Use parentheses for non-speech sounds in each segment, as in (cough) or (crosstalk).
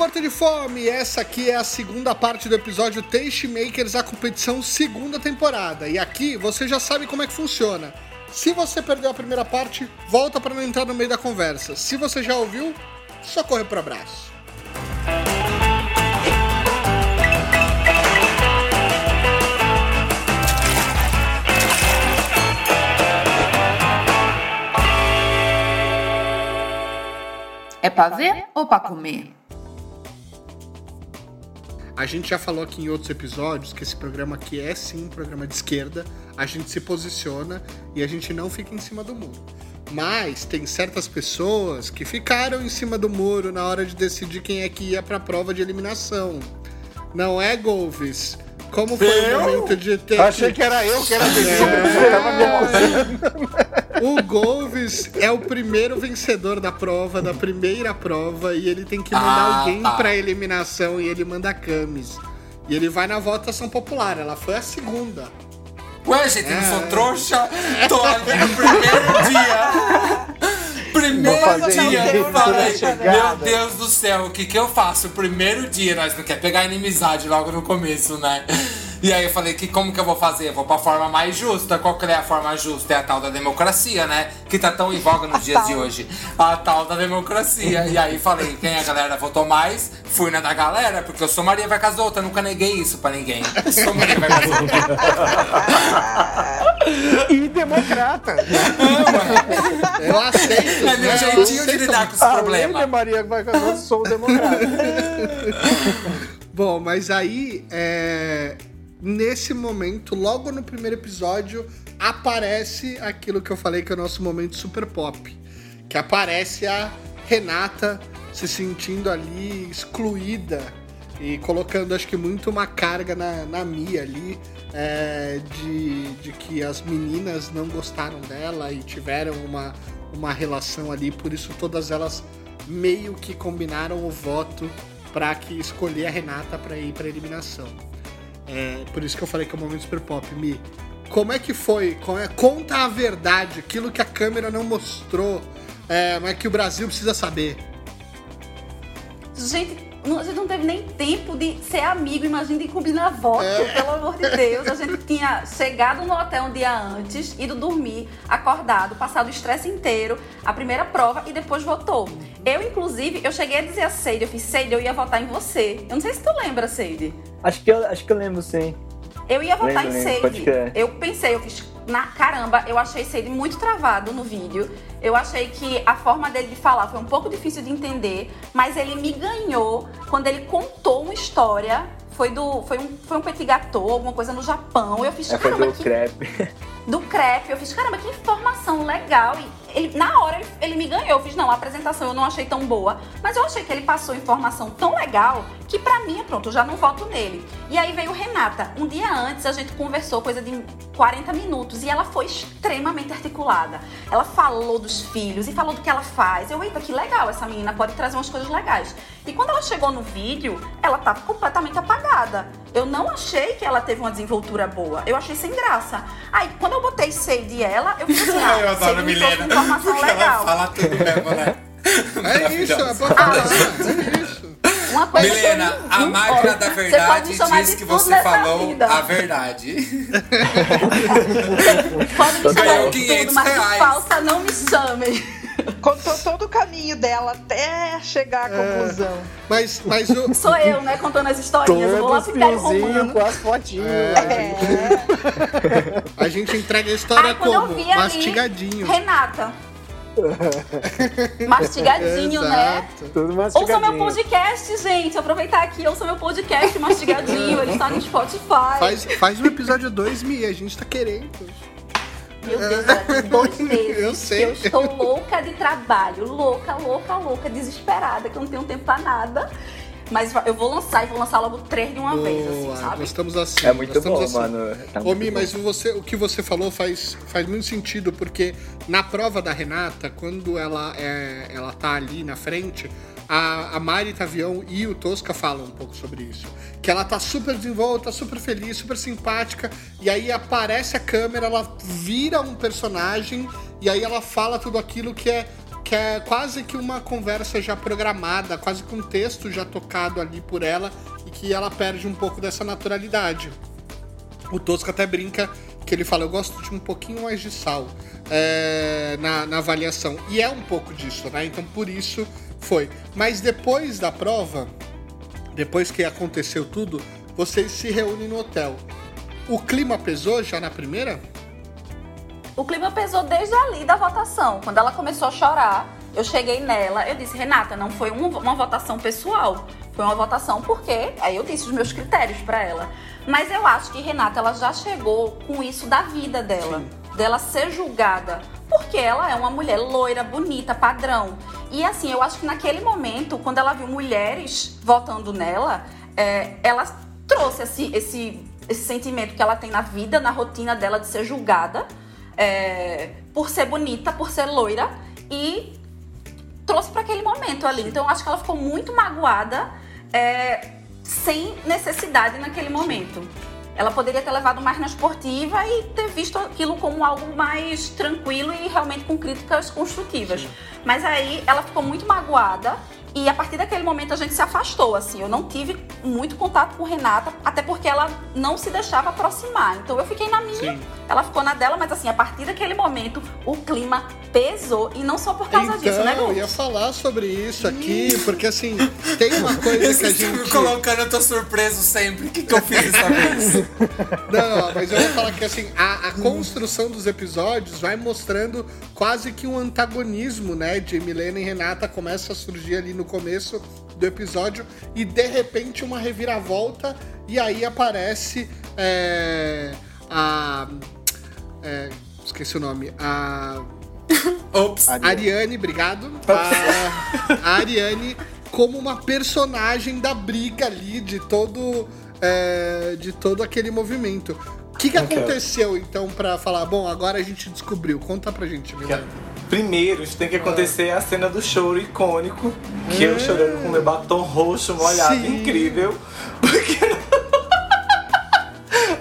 morto de fome! Essa aqui é a segunda parte do episódio Taste Makers, a competição segunda temporada. E aqui você já sabe como é que funciona. Se você perdeu a primeira parte, volta para não entrar no meio da conversa. Se você já ouviu, só corre pro abraço. É pra ver ou pra comer? A gente já falou aqui em outros episódios que esse programa aqui é sim um programa de esquerda. A gente se posiciona e a gente não fica em cima do muro. Mas tem certas pessoas que ficaram em cima do muro na hora de decidir quem é que ia pra prova de eliminação. Não é, Golves? Como foi Eu? o momento de ter. Achei que era eu que era É. (laughs) O Golves é o primeiro vencedor da prova, da primeira prova, e ele tem que mandar Ah, alguém tá. pra eliminação e ele manda a Camis. E ele vai na votação popular, ela foi a segunda. Ué, gente, eu não É. sou trouxa. Tô ali no primeiro dia. Primeiro dia, eu falei, chegada. meu Deus do céu, o que que eu faço? Primeiro dia, nós não quer pegar inimizade logo no começo, né? E aí eu falei, que como que eu vou fazer? Eu vou pra forma mais justa. Qual que é a forma justa? É a tal da democracia, né? Que tá tão em voga nos dias de hoje. A tal da democracia. E aí falei, quem a galera votou mais? Fui na da galera, porque eu sou Maria vai com as outras, nunca neguei isso pra ninguém. Eu sou Maria vai com as outras. (laughs) E democrata. Eu aceito. É meu né? Jeitinho de lidar com os Além de problemas. Maria vai com eu sou democrata. (laughs) Bom, mas aí, é, nesse momento, logo no primeiro episódio, aparece aquilo que eu falei que é o nosso momento super pop. Que aparece a Renata se sentindo ali excluída e colocando, acho que, muito uma carga na, na Mia ali. é, de, de que as meninas não gostaram dela e tiveram uma, uma relação ali, por isso todas elas meio que combinaram o voto para que escolher a Renata para ir para eliminação. É, por isso que eu falei que é o momento super pop. Mi, como é que foi? É- conta a verdade, aquilo que a câmera não mostrou, é, mas que o Brasil precisa saber. Gente, não- a gente não teve nem tempo de ser amigo, imagina de combinar voto, É. pelo amor de Deus. A gente tinha chegado no hotel um dia antes, ido dormir, acordado, passado o estresse inteiro, a primeira prova e depois votou. Eu, inclusive, eu cheguei a dizer a Seide, eu fiz, Seide, eu ia votar em você. Eu não sei se tu lembra, Seide. Acho que eu, acho que eu lembro, sim. Eu ia votar Lembro, em crer. Eu pensei, eu fiz. Na caramba, eu achei Seide muito travado no vídeo. Eu achei que a forma dele de falar foi um pouco difícil de entender, mas ele me ganhou quando ele contou uma história. Foi do. Foi um, foi um petit gâteau, alguma coisa no Japão. Eu fiz, É, foi caramba, do que crepe. (laughs) do crepe. Eu fiz, caramba, que informação legal. E ele- na hora ele, ele me ganhou. Eu fiz, não, a apresentação eu não achei tão boa. Mas eu achei que ele passou informação tão legal que pra mim, pronto, eu já não voto nele. E aí veio Renata. Um dia antes a gente conversou coisa de 40 minutos e ela foi extremamente articulada. Ela falou dos filhos e falou do que ela faz. Eu, eita, que legal, essa menina pode trazer umas coisas legais. E quando ela chegou no vídeo, ela tava completamente apagada. Eu não achei que ela teve uma desenvoltura boa. Eu achei sem graça. Aí, quando eu botei Seide ela, eu fiz assim, (laughs) ah, eu adoro Milena. Informação Porque ela legal. fala tudo mesmo, né? É isso, é pra Maravilhosa. falar. É isso. Uma coisa Milena, que a máquina da verdade diz que você falou vida. a verdade. (laughs) Pode me chamar Ganhou de 500 tudo, mas reais. falsa não me chamem. Contou todo o caminho dela até chegar à conclusão. Mas, mas o, (laughs) Sou eu, né, contando as historinhas. Eu vou lá fiozinhos Romano. com as fotinhos. É. a gente entrega a história Aí eu como? ali, Mastigadinho. Renata. Mastigadinho, né? Tudo Ouça meu mastigadinho. podcast, gente. Aproveitar aqui, ouça meu podcast mastigadinho. Ele está no Spotify. Faz, faz um episódio 2, Mi, a gente tá querendo. Meu Deus, já tem dois meses Eu sei. eu estou louca de trabalho. Louca, louca, louca, desesperada, que eu não tenho tempo pra nada. Mas eu vou lançar e vou lançar logo três de uma vez, assim, Boa, sabe? nós estamos assim. É muito bom, assim. mano. Tá Ô, muito Mi, bom. mas você, o que você falou faz, faz muito sentido, porque na prova da Renata, quando ela, é, ela tá ali na frente, a, a Mari Tavião e o Tosca falam um pouco sobre isso. Que ela tá super desenvolta, super feliz, super simpática, e aí aparece a câmera, ela vira um personagem, e aí ela fala tudo aquilo que é que é quase que uma conversa já programada, quase que um texto já tocado ali por ela e que ela perde um pouco dessa naturalidade. O Tosco até brinca que ele fala, eu gosto de um pouquinho mais de sal é, na, na avaliação. E é um pouco disso, né? Então por isso foi. Mas depois da prova, depois que aconteceu tudo, vocês se reúnem no hotel. O clima pesou já na primeira? O clima pesou desde ali da votação. Quando ela começou a chorar, eu cheguei nela, eu disse, Renata, não foi um- uma votação pessoal. Foi uma votação porque. Aí eu disse os meus critérios pra ela. Mas eu acho que Renata, ela já chegou com isso da vida dela. Dela ser julgada. Porque ela é uma mulher loira, bonita, padrão. E assim, eu acho que naquele momento, quando ela viu mulheres votando nela, é, ela trouxe esse, esse, esse sentimento que ela tem na vida, na rotina dela de ser julgada é, por ser bonita, por ser loira e trouxe para aquele momento ali. Então eu acho que ela ficou muito magoada, é, sem necessidade naquele momento. Ela poderia ter levado mais na esportiva e ter visto aquilo como algo mais tranquilo e realmente com críticas construtivas. Mas aí ela ficou muito magoada e a partir daquele momento a gente se afastou, assim. Eu não tive muito contato com Renata, até porque ela não se deixava aproximar. Então eu fiquei na minha, Sim. ela ficou na dela, mas assim, a partir daquele momento o clima pesou e não só por causa disso, né, Então, eu ia falar sobre isso aqui, porque assim, tem uma (laughs) coisa que a gente. colocando, eu tô surpreso sempre. O que, que eu fiz dessa (laughs) vez? Não, mas eu vou falar que assim, a, a construção dos episódios vai mostrando quase que um antagonismo, né? De Milena e Renata começa a surgir ali no começo do episódio e de repente uma reviravolta e aí aparece é, a. é, esqueci o nome. A. (laughs) Ops. Ariane, obrigado. A, a Ariane como uma personagem da briga ali, de todo, é, de todo aquele movimento. O que, que Ok. aconteceu, então, pra falar, bom, agora a gente descobriu. Conta pra gente, Milena. Primeiro, tem que acontecer a cena do choro icônico, que eu chorando com meu batom roxo molhado, Sim. incrível. (laughs) Porque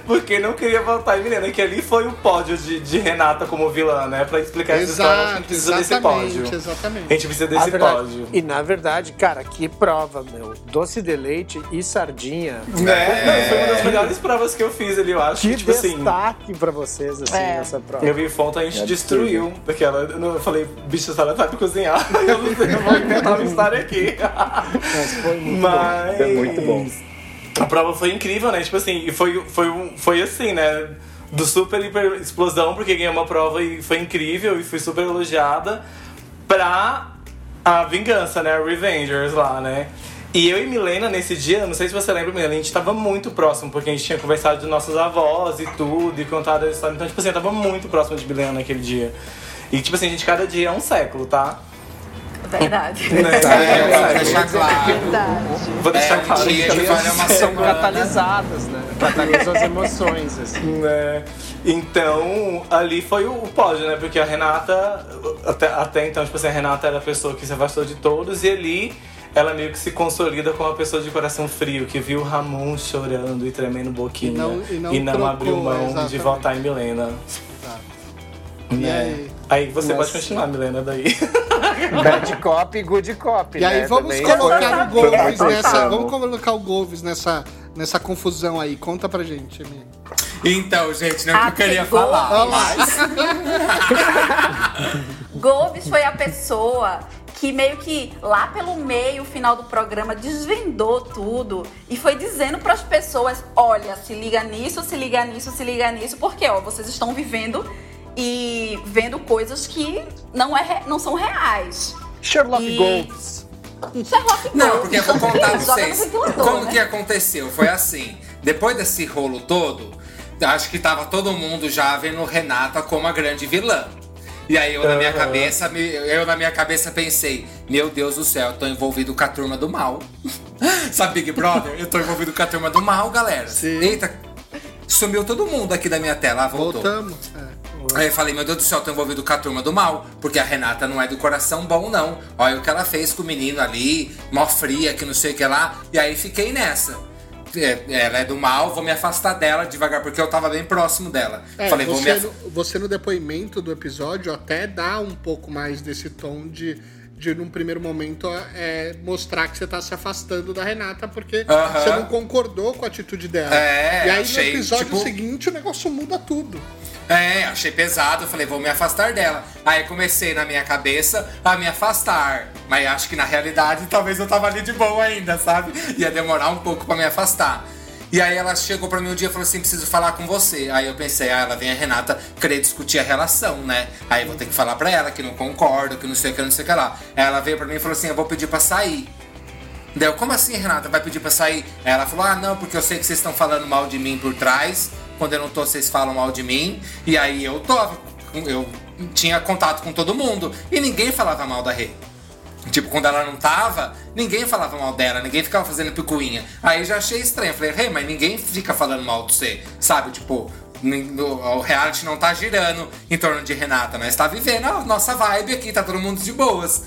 Porque não queria voltar em Milena, que ali foi o pódio de, de Renata como vilã, né? Pra explicar essa história, a gente Exato, precisa desse pódio. exatamente, A gente precisa Na desse verdade- pódio. E na verdade, cara, que prova, meu. Doce de leite e sardinha. É, não, foi uma das melhores provas que eu fiz ali, eu acho. Que tipo assim, destaque pra vocês, assim, É. nessa prova. eu vi fonte, a gente É destruiu. Porque ela, eu não- eu falei, bicho, ela sabe cozinhar, (laughs) eu não sei, eu vou inventar uma história aqui. Mas foi muito Mas. É muito bom. A prova foi incrível, né? Tipo assim, e foi, foi, foi assim, né? Do super hiper explosão, porque ganhei uma prova e foi incrível e fui super elogiada, pra a vingança, né? A Revengers lá, né? E eu e Milena, nesse dia, não sei se você lembra, Milena, a gente tava muito próximo, porque a gente tinha conversado de nossos avós e tudo, e contado a história. Então, tipo assim, eu tava muito próximo de Milena naquele dia. E, tipo assim, a gente, cada dia é um século, tá? Verdade. Né? É, É, vou deixar claro. Verdade. Vou deixar É, um claro. dia que de cada fazer uma São catalisadas, né? Catalisam as emoções, assim. né? Então, ali foi o pódio, né? Porque a Renata, até, até então, tipo assim, a Renata era a pessoa que se afastou de todos, e ali ela meio que se consolida como uma pessoa de coração frio, que viu o Ramon chorando e tremendo boquinha. E não- e não trocou, abriu mão exatamente. de votar em Milena. E né? aí? Aí você Nossa. pode continuar, Milena, daí. (laughs) Bad cop e good cop, E aí né? vamos Também colocar o Golves nessa. Vamos colocar o Golves nessa, nessa confusão aí. Conta pra gente, Emi. Então, gente, não é o que eu Ah, queria falar, mas. (laughs) Gomes foi a pessoa que meio que lá pelo meio, final do programa, desvendou tudo e foi dizendo para as pessoas: olha, se liga nisso, se liga nisso, se liga nisso, porque ó, vocês estão vivendo e vendo coisas que não, é, não são reais. Sherlock E- Golds. Sherlock Não, Holmes, porque eu vou contar pra (laughs) vocês como né? que aconteceu. Foi assim, depois desse rolo todo, acho que tava todo mundo já vendo Renata como a grande vilã. E aí eu na minha cabeça, eu na minha cabeça pensei, meu Deus do céu, eu tô envolvido com a turma do mal. (laughs) Sabe Big Brother? Eu tô envolvido com a turma do mal, galera. Sim. Eita, sumiu todo mundo aqui da minha tela, ah, voltou. Voltamos. É. Aí eu falei, meu Deus do céu, eu tô envolvido com a turma do mal, porque a Renata não é do coração bom, não. Olha o que ela fez com o menino ali, mó fria, que não sei o que lá. E aí fiquei nessa. é, ela é do mal, vou me afastar dela devagar, porque eu tava bem próximo dela. É, Falei, vou me você, af... no, você no depoimento do episódio até dá um pouco mais desse tom de, de num primeiro momento, é, mostrar que você tá se afastando da Renata, porque você não concordou com a atitude dela. É, e aí achei, no episódio tipo- seguinte o negócio muda tudo. É, achei pesado, falei, vou me afastar dela. Aí comecei na minha cabeça a me afastar. Mas acho que na realidade talvez eu tava ali de boa ainda, sabe? Ia demorar um pouco pra me afastar. E aí ela chegou pra mim um dia e falou assim, preciso falar com você. Aí eu pensei, ah, ela vem a Renata querer discutir a relação, né? Aí vou ter que falar pra ela que não concordo, que não sei o que, não sei o que lá. Aí ela veio pra mim e falou assim, eu vou pedir pra sair. Daí eu, como assim, Renata? Vai pedir pra sair? Aí ela falou: Ah, não, porque eu sei que vocês estão falando mal de mim por trás. Quando eu não tô, vocês falam mal de mim. E aí eu tô. Eu tinha contato com todo mundo. E ninguém falava mal da Rê. Tipo, quando ela não tava, ninguém falava mal dela, ninguém ficava fazendo picuinha. Aí já achei estranho. Falei, Rê, mas ninguém fica falando mal de você. Sabe? Tipo, o reality não tá girando em torno de Renata. Nós tá vivendo a nossa vibe aqui, tá todo mundo de boas.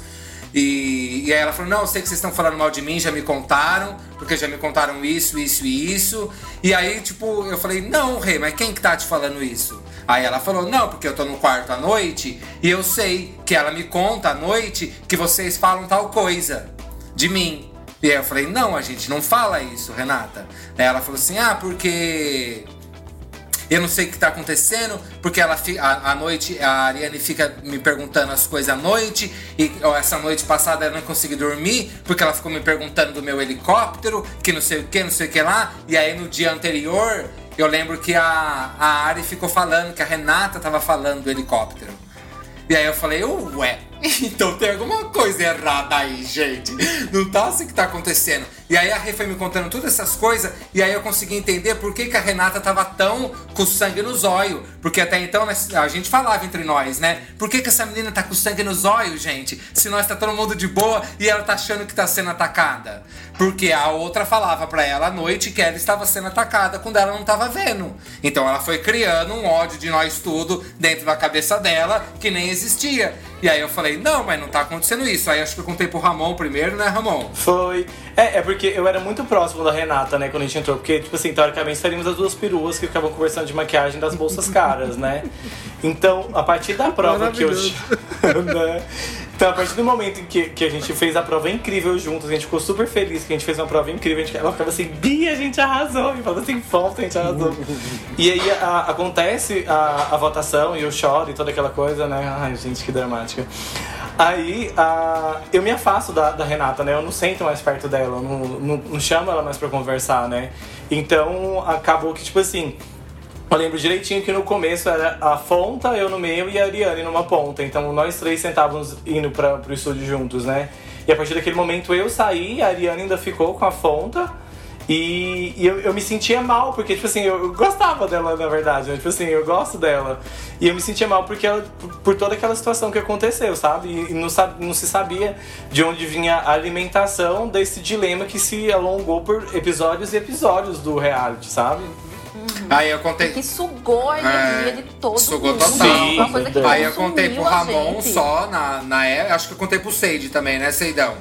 E, e aí ela falou: Não, eu sei que vocês estão falando mal de mim, já me contaram, porque já me contaram isso, isso e isso. E aí, tipo, eu falei: Não, Rei, mas quem que tá te falando isso? Aí ela falou: Não, porque eu tô no quarto à noite e eu sei que ela me conta à noite que vocês falam tal coisa de mim. E aí eu falei: Não, a gente não fala isso, Renata. Aí ela falou assim: Ah, porque. Eu não sei o que tá acontecendo, porque ela a, à noite a Ariane fica me perguntando as coisas à noite, e essa noite passada eu não consegui dormir, porque ela ficou me perguntando do meu helicóptero, que não sei o que, não sei o que lá, e aí no dia anterior eu lembro que a, a Ari ficou falando, que a Renata tava falando do helicóptero. E aí eu falei, ué, (laughs) então tem alguma coisa errada aí, gente. Não tá assim que tá acontecendo. E aí a Rê foi me contando todas essas coisas, e aí eu consegui entender por que, que a Renata tava tão com sangue nos olhos. Porque até então nós- a gente falava entre nós, né? Por que, que essa menina tá com sangue nos olhos, gente? Se nós tá todo mundo de boa e ela tá achando que tá sendo atacada. Porque a outra falava pra ela à noite que ela estava sendo atacada quando ela não tava vendo. Então ela foi criando um ódio de nós tudo dentro da cabeça dela que nem existia. E aí eu falei, não, mas não tá acontecendo isso. Aí acho que eu contei pro Ramon primeiro, né, Ramon? Foi. É, é porque eu era muito próximo da Renata, né, quando a gente entrou. Porque, tipo assim, teoricamente saímos as duas peruas que ficavam conversando de maquiagem das bolsas (laughs) caras, né? Então, a partir da prova que eu. (laughs) né? Então, a partir do momento em que, que a gente fez a prova incrível juntos, a gente ficou super feliz que a gente fez uma prova incrível. A gente, ela ficava assim, Bia, a gente arrasou. E falava assim, foto, a gente arrasou. e aí a- acontece a, a votação e eu choro e toda aquela coisa, né? Ai, gente, que dramática. Aí eu me afasto da, da Renata, né? Eu não sento mais perto dela, eu não, não, não chamo ela mais pra conversar, né? Então acabou que, tipo assim, eu lembro direitinho que no começo era a Fonta, eu no meio e a Ariane numa ponta. Então nós três sentávamos indo pra, pro estúdio juntos, né? E a partir daquele momento eu saí, a Ariane ainda ficou com a Fonta. E, e eu, eu me sentia mal, porque, tipo assim, eu, gostava dela, na verdade, né? Tipo assim, eu gosto dela. E eu me sentia mal porque ela, por, toda aquela situação que aconteceu, sabe? E, e não, não se sabia de onde vinha a alimentação desse dilema que se alongou por episódios e episódios do reality, sabe? Aí eu contei. Que sugou a energia de todo Sugou mundo. total. Foi uma coisa que Aí eu contei pro Ramon só na, na época. Acho que eu contei pro Seide também, né, Seidão?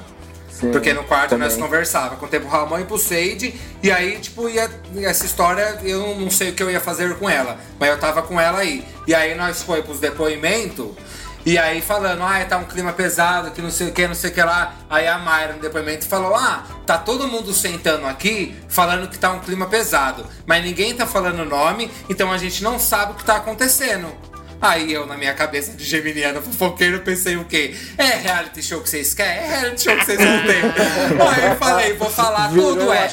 Sim, Porque no quarto nós também. conversava. Contei pro Ramon e pro Seide. E aí, tipo, ia, essa história eu não sei o que eu ia fazer com ela. Mas eu tava com ela aí. E aí nós foi pros depoimentos. E aí falando, ah, tá um clima pesado, que não sei o que, não sei o que lá. Aí a Mayra no depoimento falou, ah, tá todo mundo sentando aqui falando que tá um clima pesado. Mas ninguém tá falando o nome, então a gente não sabe o que tá acontecendo. Aí eu, na minha cabeça de geminiano fofoqueiro, pensei o quê? É reality show que vocês querem? É reality show que vocês não têm? (laughs) Aí eu falei, vou falar Virou tudo, é.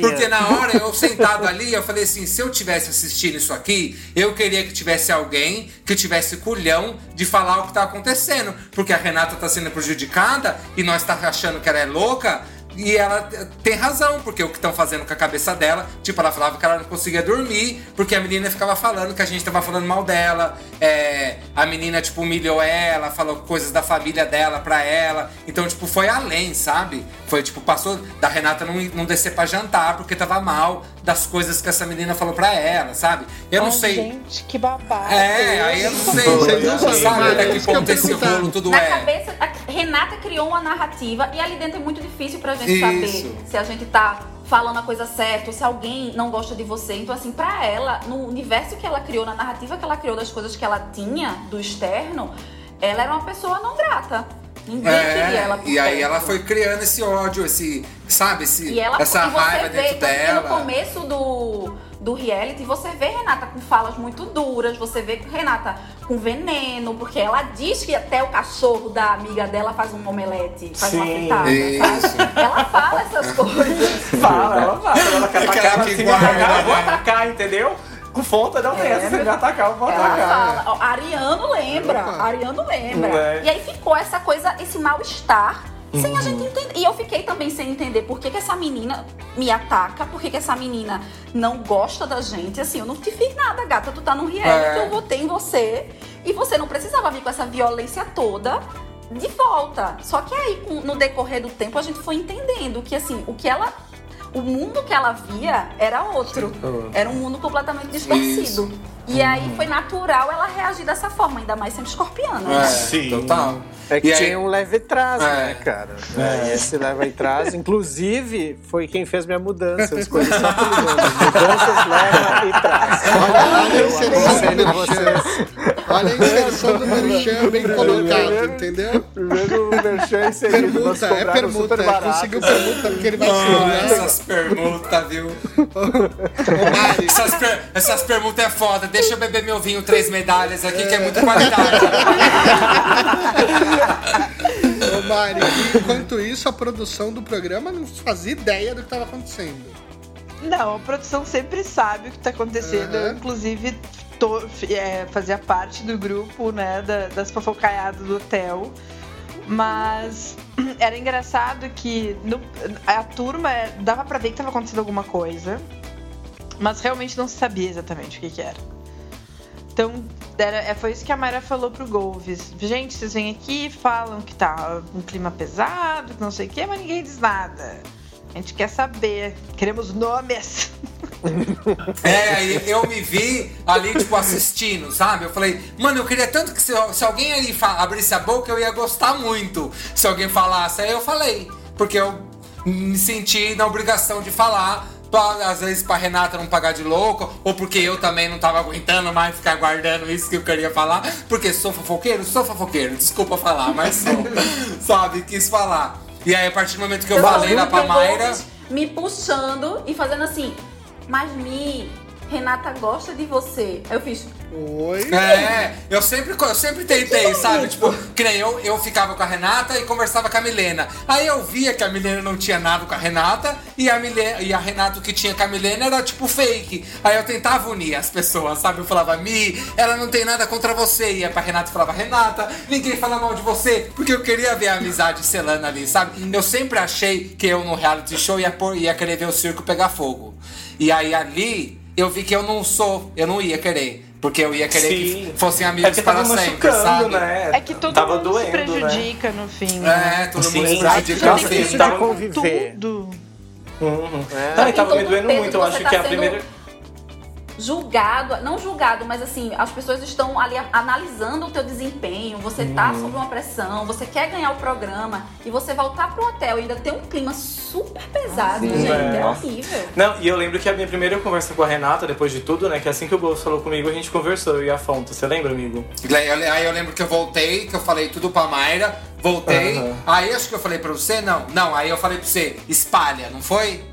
Porque na hora eu sentado ali, eu falei assim, se eu tivesse assistindo isso aqui, eu queria que tivesse alguém que tivesse culhão de falar o que tá acontecendo. Porque a Renata tá sendo prejudicada e nós tá achando que ela é louca. E ela tem razão, porque o que estão fazendo com a cabeça dela, tipo, ela falava que ela não conseguia dormir, porque a menina ficava falando que a gente tava falando mal dela. É, a menina, tipo, humilhou ela, falou coisas da família dela pra ela. Então, tipo, foi além, sabe? Foi, tipo, passou da Renata não, não descer pra jantar, porque tava mal das coisas que essa menina falou pra ela, sabe? Eu não Ai, sei. Gente, que babado. É, aí eu não sei, Vocês não sabem, sabe até que ponto esse rolo tudo Na é. cabeça, a Renata criou uma narrativa e ali dentro é muito difícil pra gente Isso. saber se a gente tá falando a coisa certa, ou se alguém não gosta de você. Então, assim, pra ela, no universo que ela criou, na narrativa que ela criou das coisas que ela tinha do externo, ela era uma pessoa não grata. Ninguém queria ela por É, e aí ela foi criando esse ódio, esse, sabe, esse, E ela essa e você raiva vê, dentro dela. No começo do, do reality, você vê Renata com falas muito duras, você vê Renata com veneno, porque ela diz que até o cachorro da amiga dela faz um omelete, faz uma Sim, fritada, isso. sabe? Ela fala essas coisas. Fala, ela fala. Ela quer Aquela atacar, que vou né? atacar, entendeu? Com fonte não tem É, essa, se me atacar, eu vou Ela atacar. fala, ó, Ariano lembra, Opa. Ariano lembra. É. E aí ficou essa coisa, esse mal-estar, sem a Uhum. gente entender. E eu fiquei também sem entender por que, que essa menina me ataca, por que, que essa menina não gosta da gente. Assim, eu não te fiz nada, gata. Tu tá num reality, É. eu votei em você. E você não precisava vir com essa violência toda de volta. Só que aí, no decorrer do tempo, a gente foi entendendo que, assim, o que ela. O mundo que ela via era outro. Era um mundo completamente distorcido. E aí foi natural ela reagir dessa forma, ainda mais sendo escorpiana. É, né? Sim. total. É que E aí- tinha um leve trás, É. né, cara? É. Esse leva e trás, inclusive, foi quem fez minha mudança. Eu escolhi só pelo nome. Mudanças leva e trás. Olha, Eu aconselho Merchan. Olha a inserção do Merchan bem colocado, entendeu? Primeiro o merchan inserido, nós Permuta, é permuta. é. Conseguiu permuta porque ele vai se olhar. essas permutas, viu? Ô, Mari, Essas, per- essas permutas é foda. Deixa eu beber meu vinho, três medalhas aqui, que é muito qualidade. ô, Mari, enquanto isso, a produção do programa não fazia ideia do que estava acontecendo. Não, a produção sempre sabe o que tá acontecendo. Eu, Aham. inclusive, tô- é, fazia parte do grupo, né, da- das fofocaiadas do hotel. Mas (clears throat) era engraçado que no- a turma é, dava pra ver que tava acontecendo alguma coisa, mas realmente não se sabia exatamente o que, que era. Então, era, é, foi isso que a Mayra falou pro Golves. Gente, vocês vêm aqui falam que tá um clima pesado, que não sei o quê, mas ninguém diz nada. A gente quer saber. Queremos nomes. (laughs) (laughs) É, aí eu me vi ali, tipo, assistindo, sabe? Eu falei, mano, eu queria tanto que se, se alguém ali abrisse a boca, eu ia gostar muito. Se alguém falasse, aí eu falei. Porque eu me senti na obrigação de falar. pra- Às vezes pra Renata não pagar de louco, ou porque eu também não tava aguentando mais ficar guardando isso que eu queria falar. Porque sou fofoqueiro? Sou fofoqueiro, desculpa falar, mas sou. (laughs) sabe? Quis falar. E aí, a partir do momento que eu Eu falei o Mayra. Gomes Me puxando e fazendo assim, mas Mi, Renata gosta de você. Aí eu fiz, Oi? É, eu sempre, eu sempre tentei, sabe? Tipo, que nem eu, eu ficava com a Renata e conversava com a Milena. Aí eu via que a Milena não tinha nada com a Renata e a, Milena, e a Renata o que tinha com a Milena era tipo fake. Aí eu tentava unir as pessoas, sabe? Eu falava, Mi, ela não tem nada contra você. E ia pra Renata e falava, Renata, ninguém fala mal de você. Porque eu queria ver a amizade selando ali, sabe? Eu sempre achei que eu no reality show ia, pôr, ia querer ver o circo pegar fogo. E aí ali eu vi que eu não sou, eu não ia querer. Porque eu ia querer Sim. que fossem É amigos que para sempre, sabe? né? É que todo tava mundo doendo, se prejudica no fim. É, né? todo mundo Sim, se prejudica tá no tem fim. que Difícil Tava- conviver. Tudo. Né? Uhum. É. Não, e tava Então, me doendo todo muito. Eu acho que que você a tá primeira. Julgado, não julgado, mas assim, as pessoas estão ali analisando o teu desempenho, você tá Uhum. sob uma pressão, você quer ganhar o programa e você voltar pro hotel e ainda ter um clima super pesado, gente, é, É. horrível. Não, e eu lembro que a minha primeira conversa com a Renata, depois de tudo, né? Que assim que o Bolso falou comigo, a gente conversou, eu e a Fonte. Você lembra, amigo? Aí eu lembro que eu voltei, que eu falei tudo pra Mayra, voltei. Aham. Aí acho que eu falei pra você, não, não, aí eu falei pra você, espalha, não foi?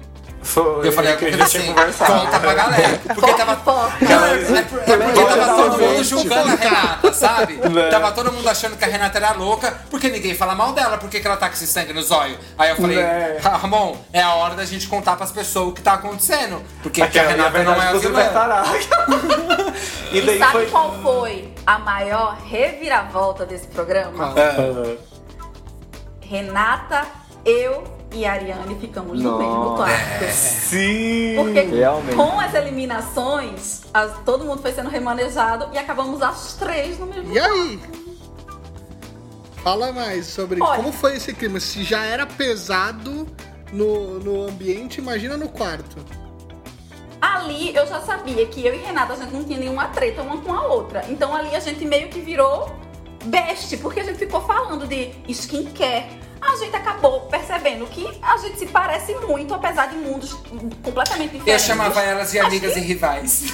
Foi. Eu falei que a gente assim, conversado. conta pra galera. Porque tava. Não, é, é por- é porque tava todo mundo julgando a Renata, sabe? Né. Tava todo mundo achando que a Renata era louca, porque ninguém fala mal dela, porque que ela tá com esse sangue nos olhos. Aí eu falei, Né. Ramon, é a hora da gente contar pras pessoas o que tá acontecendo. Porque que a Renata não é a você vilã. e (laughs) E daí sabe foi. qual foi a maior reviravolta desse programa? Ah, Renata, eu e Ariane ficamos no mesmo quarto. Sim! Porque Realmente. com as eliminações, as- todo mundo foi sendo remanejado e acabamos as três no mesmo E aí? Fala mais sobre Olha. como foi esse clima. Se já era pesado no, no ambiente, imagina no quarto. Ali eu já sabia que eu e Renata a gente não tinha nenhuma treta uma com a outra. Então ali a gente meio que virou best, porque a gente ficou falando de skincare. A gente acabou percebendo que a gente se parece muito, apesar de mundos completamente Eu diferentes. chamava elas de amigas que- e rivais.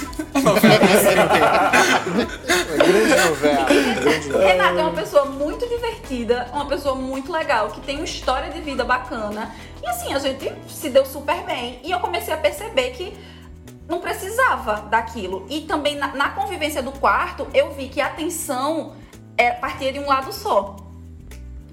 Grande novela. (laughs) Renata é uma pessoa muito divertida, uma pessoa muito legal, que tem uma história de vida bacana. E assim, a gente se deu super bem. E eu comecei a perceber que não precisava daquilo. E também na, na convivência do quarto, eu vi que a atenção é, partia de um lado só.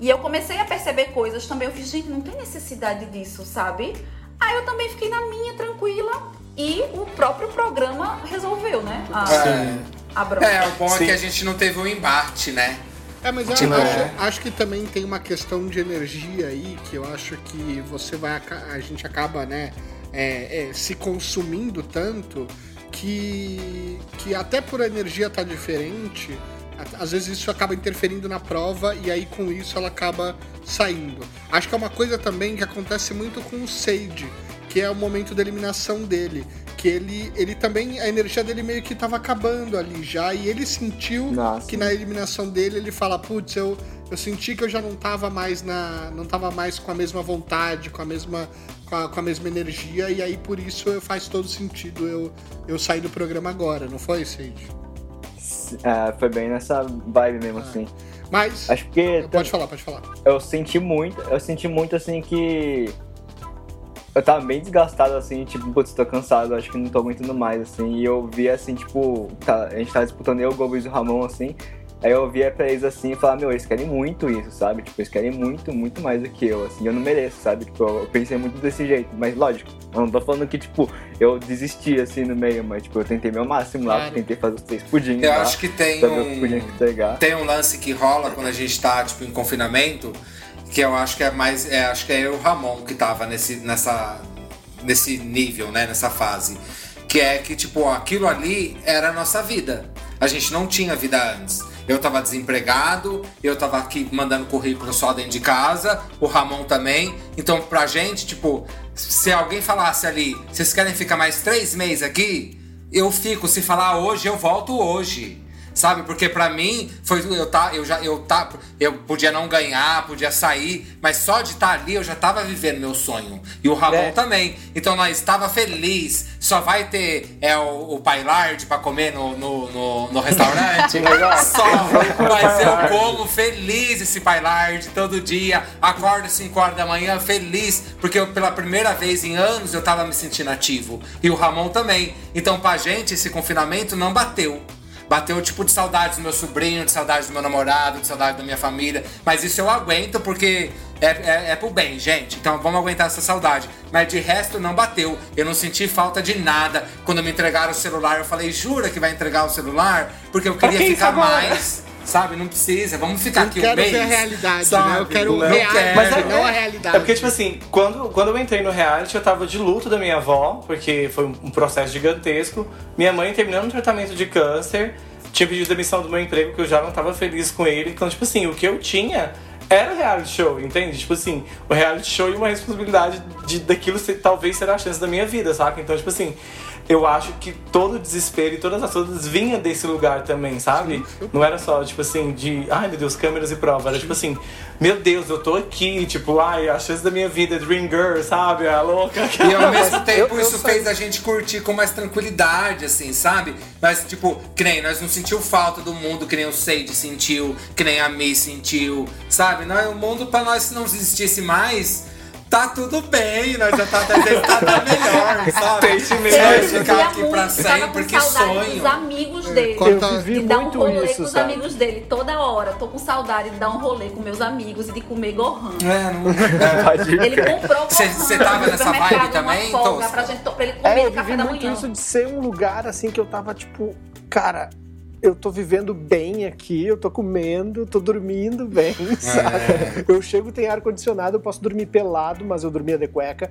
E eu comecei a perceber coisas também. Eu fiz, gente, não tem necessidade disso, sabe? Aí eu também fiquei na minha, tranquila. E o próprio programa resolveu, né? A, É. a bronca. É, o bom Sim. é que a gente não teve um embate, né? É, mas eu Tipo, acho, é. acho que também tem uma questão de energia aí que eu acho que você vai. A gente acaba, né, é, é, se consumindo tanto que, que até por a energia estar diferente, às vezes isso acaba interferindo na prova e aí com isso ela acaba saindo. Acho que é uma coisa também que acontece muito com o Sage, que é o momento da eliminação dele. Que ele, ele também, a energia dele meio que tava acabando ali já, e ele sentiu Nossa. que na eliminação dele ele fala, putz, eu, eu senti que eu já não tava mais na. não tava mais com a mesma vontade, com a mesma. com a, com a mesma energia, e aí por isso faz todo sentido eu, eu sair do programa agora, não foi, Sage? É, foi bem nessa vibe mesmo, Ah. assim. Mas. Acho que Pode falar, pode falar. eu senti muito, eu senti muito assim que eu tava bem desgastado assim, tipo, putz, tô cansado, acho que não tô aguentando mais, assim, e eu vi assim, tipo, tá, a gente tava disputando eu, o Gomes e o Ramon, assim, aí eu via pra eles assim e falava, meu, eles querem muito isso, sabe? Tipo, eles querem muito, muito mais do que eu, assim, eu não mereço, sabe? Tipo, eu pensei muito desse jeito, mas lógico, eu não tô falando que, tipo, eu desisti assim no meio, mas tipo, eu tentei meu máximo lá, Claro. tentei fazer os três pudins Eu lá, acho que tem pra ver o que podia um. entregar. Tem um lance que rola quando a gente tá, tipo, em confinamento, que eu acho que é mais. É, acho que é eu e o Ramon que tava nesse, nessa, nesse nível, né? Nessa fase. Que é que, tipo, aquilo ali era a nossa vida. A gente não tinha vida antes. Eu tava desempregado, eu tava aqui mandando currículo só dentro de casa, o Ramon também. Então, pra gente, tipo, se alguém falasse ali, vocês querem ficar mais três meses aqui? Eu fico, se falar hoje, eu volto hoje. Sabe? Porque pra mim foi eu tá, eu já eu tá, eu podia não ganhar, podia sair, mas só de estar ali eu já tava vivendo meu sonho. E o Ramon É. também. Então nós estava feliz. Só vai ter é o, o Pailard pra comer no, no, no, no restaurante. (laughs) Só, mas eu como feliz esse Pailard todo dia. Acordo 5 horas da manhã feliz, porque eu, pela primeira vez em anos eu tava me sentindo ativo. E o Ramon também. Então pra gente esse confinamento não bateu. Bateu tipo de saudade do meu sobrinho, de saudade do meu namorado, de saudade da minha família. Mas isso eu aguento porque é, é, é pro bem, gente. Então vamos aguentar essa saudade. Mas de resto não bateu. Eu não senti falta de nada. Quando me entregaram o celular, eu falei, jura que vai entregar o celular? Porque eu queria ficar mais. (laughs) Sabe? Não precisa. Vamos ficar Eu aqui quero um mês. ver a realidade, sabe? né? Eu quero Não real, quero. mas é- não a realidade. É porque, tipo assim, quando, quando eu entrei no reality, eu tava de luto da minha avó, porque foi um um processo gigantesco. Minha mãe terminando o tratamento de câncer, tinha pedido demissão do meu emprego, que eu já não tava feliz com ele. Então, tipo assim, o que eu tinha era o reality show, entende? Tipo assim, o reality show e uma responsabilidade de daquilo ser, talvez ser a chance da minha vida, saca? Então, tipo assim, eu acho que todo o desespero e todas as coisas vinha desse lugar também, sabe? Não era só, tipo assim, de ai meu Deus, câmeras e prova. Era tipo assim, meu Deus, eu tô aqui, tipo, ai, a chance da minha vida, Dream Girl, sabe? A louca. E ao (laughs) mesmo tempo eu isso fez a gente curtir com mais tranquilidade, assim, sabe? Mas, tipo, que nem nós não sentiu falta do mundo, que nem o Sage sentiu, que nem a Mi sentiu, sabe? Nós, o mundo pra nós, se não existisse mais, tá tudo bem, nós já tá até tá até melhor, (laughs) sabe? Tente mesmo. Eu ficar aqui muito, pra sempre, com que saudade dos sonho. amigos dele. Conta- Eu vivi de dar um rolê isso, com os sabe? amigos dele toda hora. Tô com saudade de dar um rolê com meus amigos e de comer gohan. É, não... (laughs) Ele comprou Cê- gohan cê tava nessa vibe também, uma folga pra, gente, pra ele comer É, eu vivi da muito manhã. isso de ser um lugar assim que eu tava tipo, cara, eu tô vivendo bem aqui, eu tô comendo, tô dormindo bem, (laughs) sabe? Eu chego, tem ar-condicionado, eu posso dormir pelado, mas eu dormia de cueca.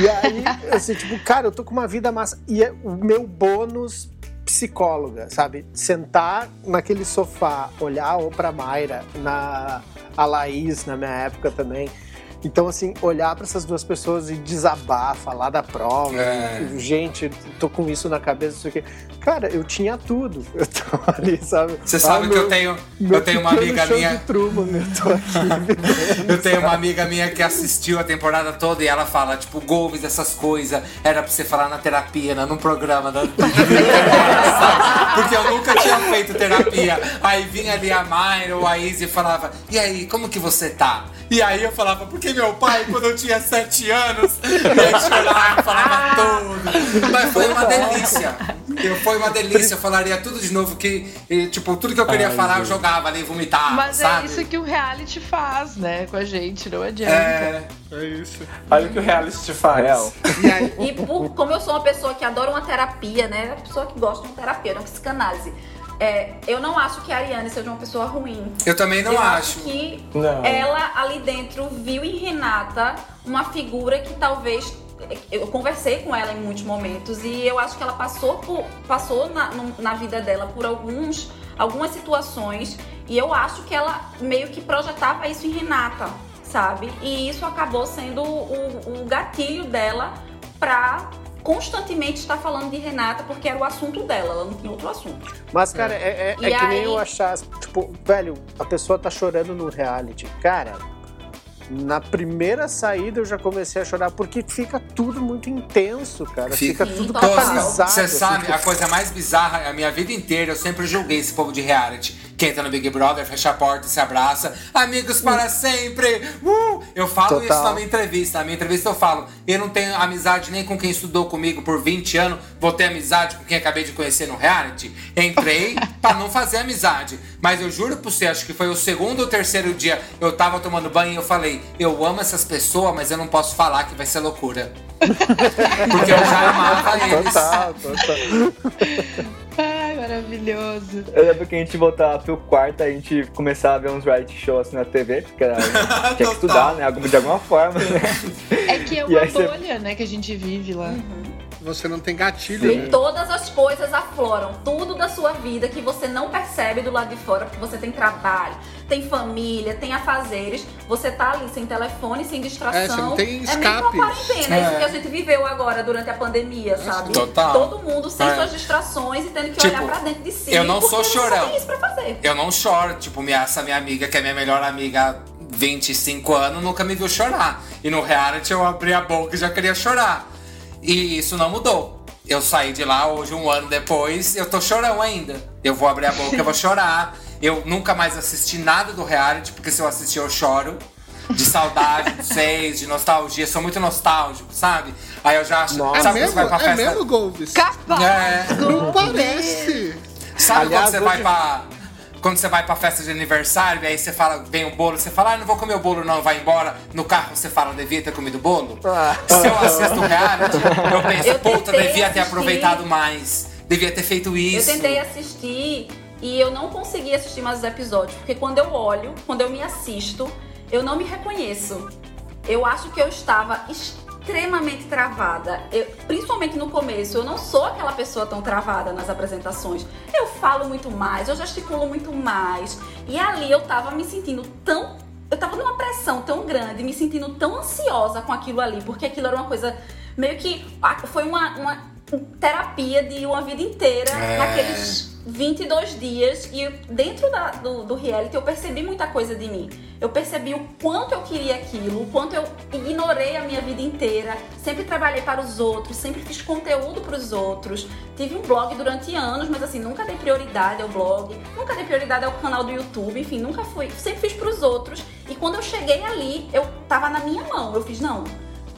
E aí, (laughs) assim, tipo, cara, eu tô com uma vida massa. E é o meu bônus psicóloga, sabe? Sentar naquele sofá, olhar ou pra Mayra, na a Laís na minha época também. Então, assim, olhar pra essas duas pessoas e desabar, falar da prova. É. Gente, tô com isso na cabeça, não sei o quê. Cara, eu tinha tudo. Eu ali, sabe? Você sabe Ah, que meu- eu tenho, eu tenho uma amiga minha. Truman, eu tô aqui (laughs) Eu tenho uma amiga minha que assistiu a temporada toda e ela fala, tipo, Gomes, essas coisas, era pra você falar na terapia, né, num programa (laughs) sabe? Porque eu nunca tinha feito terapia. Aí vinha ali a Mayra ou a Izzy e falava, e aí, como que você tá? E aí eu falava, porque meu pai, quando eu tinha sete anos, ele chorava, falava tudo. Mas foi uma delícia. Eu, foi uma delícia, eu falaria tudo de novo, que, eh, tipo, tudo que eu queria Ai, falar, eu jogava ali, vomitava, Mas sabe? é isso que o reality faz, né, com a gente, não adianta. É, É isso. Olha o que o reality te faz. E aí, E por, como eu sou uma pessoa que adora uma terapia, né? Uma pessoa que gosta de uma terapia, de uma psicanálise. É, eu não acho que a Ariane seja uma pessoa ruim. eu também não eu acho. que Não. ela ali dentro viu em Renata uma figura que talvez eu conversei com ela em muitos momentos e eu acho que ela passou por passou na, na vida dela por alguns algumas situações e eu acho que ela meio que projetava isso em Renata, sabe? E isso acabou sendo o, o gatilho dela pra constantemente estar falando de Renata porque era o assunto dela, ela não tinha outro assunto. Mas, cara, é, é- E é que nem aí- eu achar, tipo, velho, a pessoa tá chorando no reality. Cara, na primeira saída eu já comecei a chorar, porque fica tudo muito intenso, cara. Fica. Fica, tudo total. catalisado. Você assim, sabe, tipo, a coisa mais bizarra, a minha vida inteira, eu sempre julguei esse povo de reality. Que entra no Big Brother, fecha a porta se abraça. Amigos para sempre! Uh! Eu falo Total. isso na minha entrevista. Na minha entrevista eu falo, eu não tenho amizade nem com quem estudou comigo por 20 anos, vou ter amizade com quem acabei de conhecer no reality. Entrei (laughs) pra não fazer amizade. Mas eu juro pra você, acho que foi o segundo ou terceiro dia, eu tava tomando banho e eu falei, eu amo essas pessoas, mas eu não posso falar que vai ser loucura. (laughs) Porque eu já amava eles. Total, total. Ai, maravilhoso. Eu lembro que a gente voltava pro quarto, a gente começava a ver uns reality shows assim na TV, porque era, (laughs) tinha que estudar, né? algum- De alguma forma, né? É que é (laughs) uma aí você- bolha, né, que a gente vive lá. Você não tem gatilho, E né? todas as coisas afloram, tudo da sua vida que você não percebe do lado de fora, porque você tem trabalho, tem família, tem afazeres, você tá ali sem telefone, sem distração. É, você não tem É meio que escape. uma quarentena, é isso É. que a gente viveu agora durante a pandemia, sabe? Total. Todo mundo sem É. suas distrações e tendo que Tipo, olhar pra dentro de si. eu não sou chorão. tem isso pra fazer. Eu não choro, tipo, minha, essa minha amiga, que é minha melhor amiga há 25 anos, nunca me viu chorar. E no reality eu abri a boca e já queria chorar. E isso não mudou. Eu saí de lá hoje, um ano depois, eu tô chorão ainda. Eu vou abrir a boca, eu vou chorar. Eu nunca mais assisti nada do reality, porque se eu assistir eu choro. De saudade de vocês, de nostalgia. Sou muito nostálgico, sabe? Aí eu já acho. Nossa. É sabe quando mesmo? você vai pra É festa? mesmo, Golves? Capaz! É. Não parece. Sabe Aliás, quando você vai hoje- pra. Quando você vai pra festa de aniversário, e aí você fala, vem um bolo, você fala, ah, não vou comer o bolo, não, vai embora. No carro você fala, devia ter comido o bolo. Ah. Se eu assisto o reality, eu penso, Eu puta, devia ter assistir. aproveitado mais. Devia ter feito isso. Eu tentei assistir e eu não consegui assistir mais os episódios, porque quando eu olho, quando eu me assisto, eu não me reconheço. Eu acho que eu estava extremamente travada. Eu- principalmente no começo, eu não sou aquela pessoa tão travada nas apresentações. Eu falo muito mais, eu gesticulo muito mais. E ali eu tava me sentindo tão. Eu tava numa pressão tão grande, me sentindo tão ansiosa com aquilo ali, porque aquilo era uma coisa meio que. ah, Foi uma, uma terapia de uma vida inteira É. naqueles 22 dias e dentro da- do, do reality eu percebi muita coisa de mim. Eu percebi o quanto eu queria aquilo, o quanto eu ignorei a minha vida inteira, sempre trabalhei para os outros, sempre fiz conteúdo para os outros. Tive um blog durante anos, mas assim, nunca dei prioridade ao blog, nunca dei prioridade ao canal do YouTube, enfim, nunca fui, sempre fiz para os outros. E quando eu cheguei ali, eu tava na minha mão. Eu fiz, não,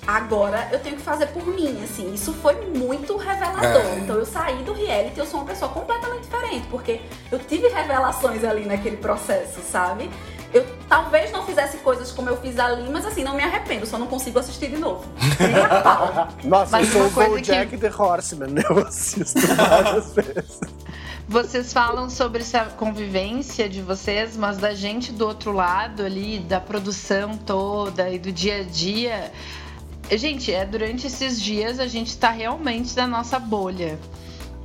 agora eu tenho que fazer por mim, assim. Isso foi muito revelador. É. Então eu saí do reality, eu sou uma pessoa completamente diferente, porque eu tive revelações ali naquele processo, sabe? Eu talvez não fizesse coisas como eu fiz ali, mas assim, não me arrependo, só não consigo assistir de novo. (laughs) Nem a pau. Nossa, Mas eu sou o coisa Bojack The Horseman, eu assisto várias (laughs) vezes. Vocês falam sobre essa convivência de vocês, mas da gente do outro lado ali, da produção toda e do dia a dia. Gente, é durante esses dias a gente tá realmente na nossa bolha.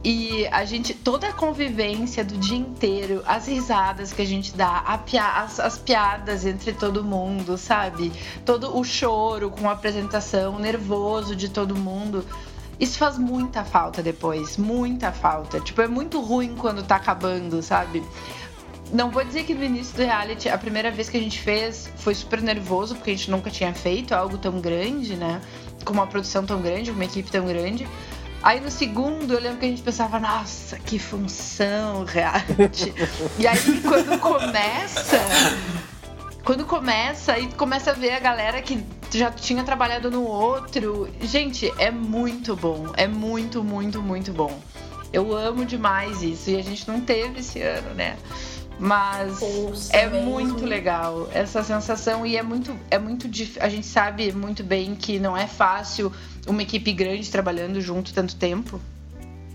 E a gente, toda a convivência do dia inteiro, as risadas que a gente dá, a as, as piadas entre todo mundo, sabe? Todo o choro com a apresentação, nervoso de todo mundo. Isso faz muita falta depois, muita falta. Tipo, é muito ruim quando tá acabando, sabe? Não vou dizer que no início do reality, a primeira vez que a gente fez foi super nervoso, porque a gente nunca tinha feito algo tão grande, né? Com uma produção tão grande, com uma equipe tão grande. Aí no segundo eu lembro que a gente pensava, nossa, que função reality. e aí quando começa, quando começa e começa a ver a galera que já tinha trabalhado no outro, gente, é muito bom, é muito, muito, muito bom. Eu amo demais isso e a gente não teve esse ano, né? Mas Ouça é mesmo. muito legal essa sensação e é muito, é muito dif- a gente sabe muito bem que não é fácil uma equipe grande trabalhando junto tanto tempo.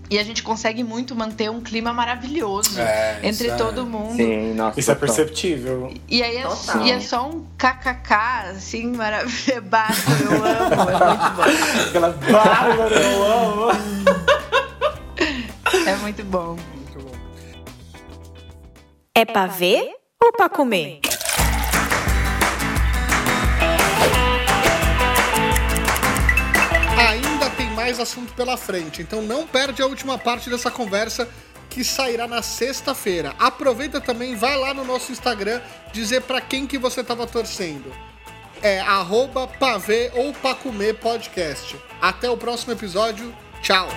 E a gente consegue muito manter um clima maravilhoso É, entre isso é- todo mundo. Sim, nossa. Isso é perceptível. E aí é, e é só um kkk, assim, maravilhoso. (laughs) Bárbaro, eu amo, é muito bom. Aquela bárbara, eu amo. É muito bom. É pra ver ou pra comer? Ainda tem mais assunto pela frente, então não perde a última parte dessa conversa que sairá na sexta-feira. Aproveita também, vai lá no nosso Instagram dizer pra quem que você tava torcendo. É arroba pavê ou podcast. Até o próximo episódio. Tchau!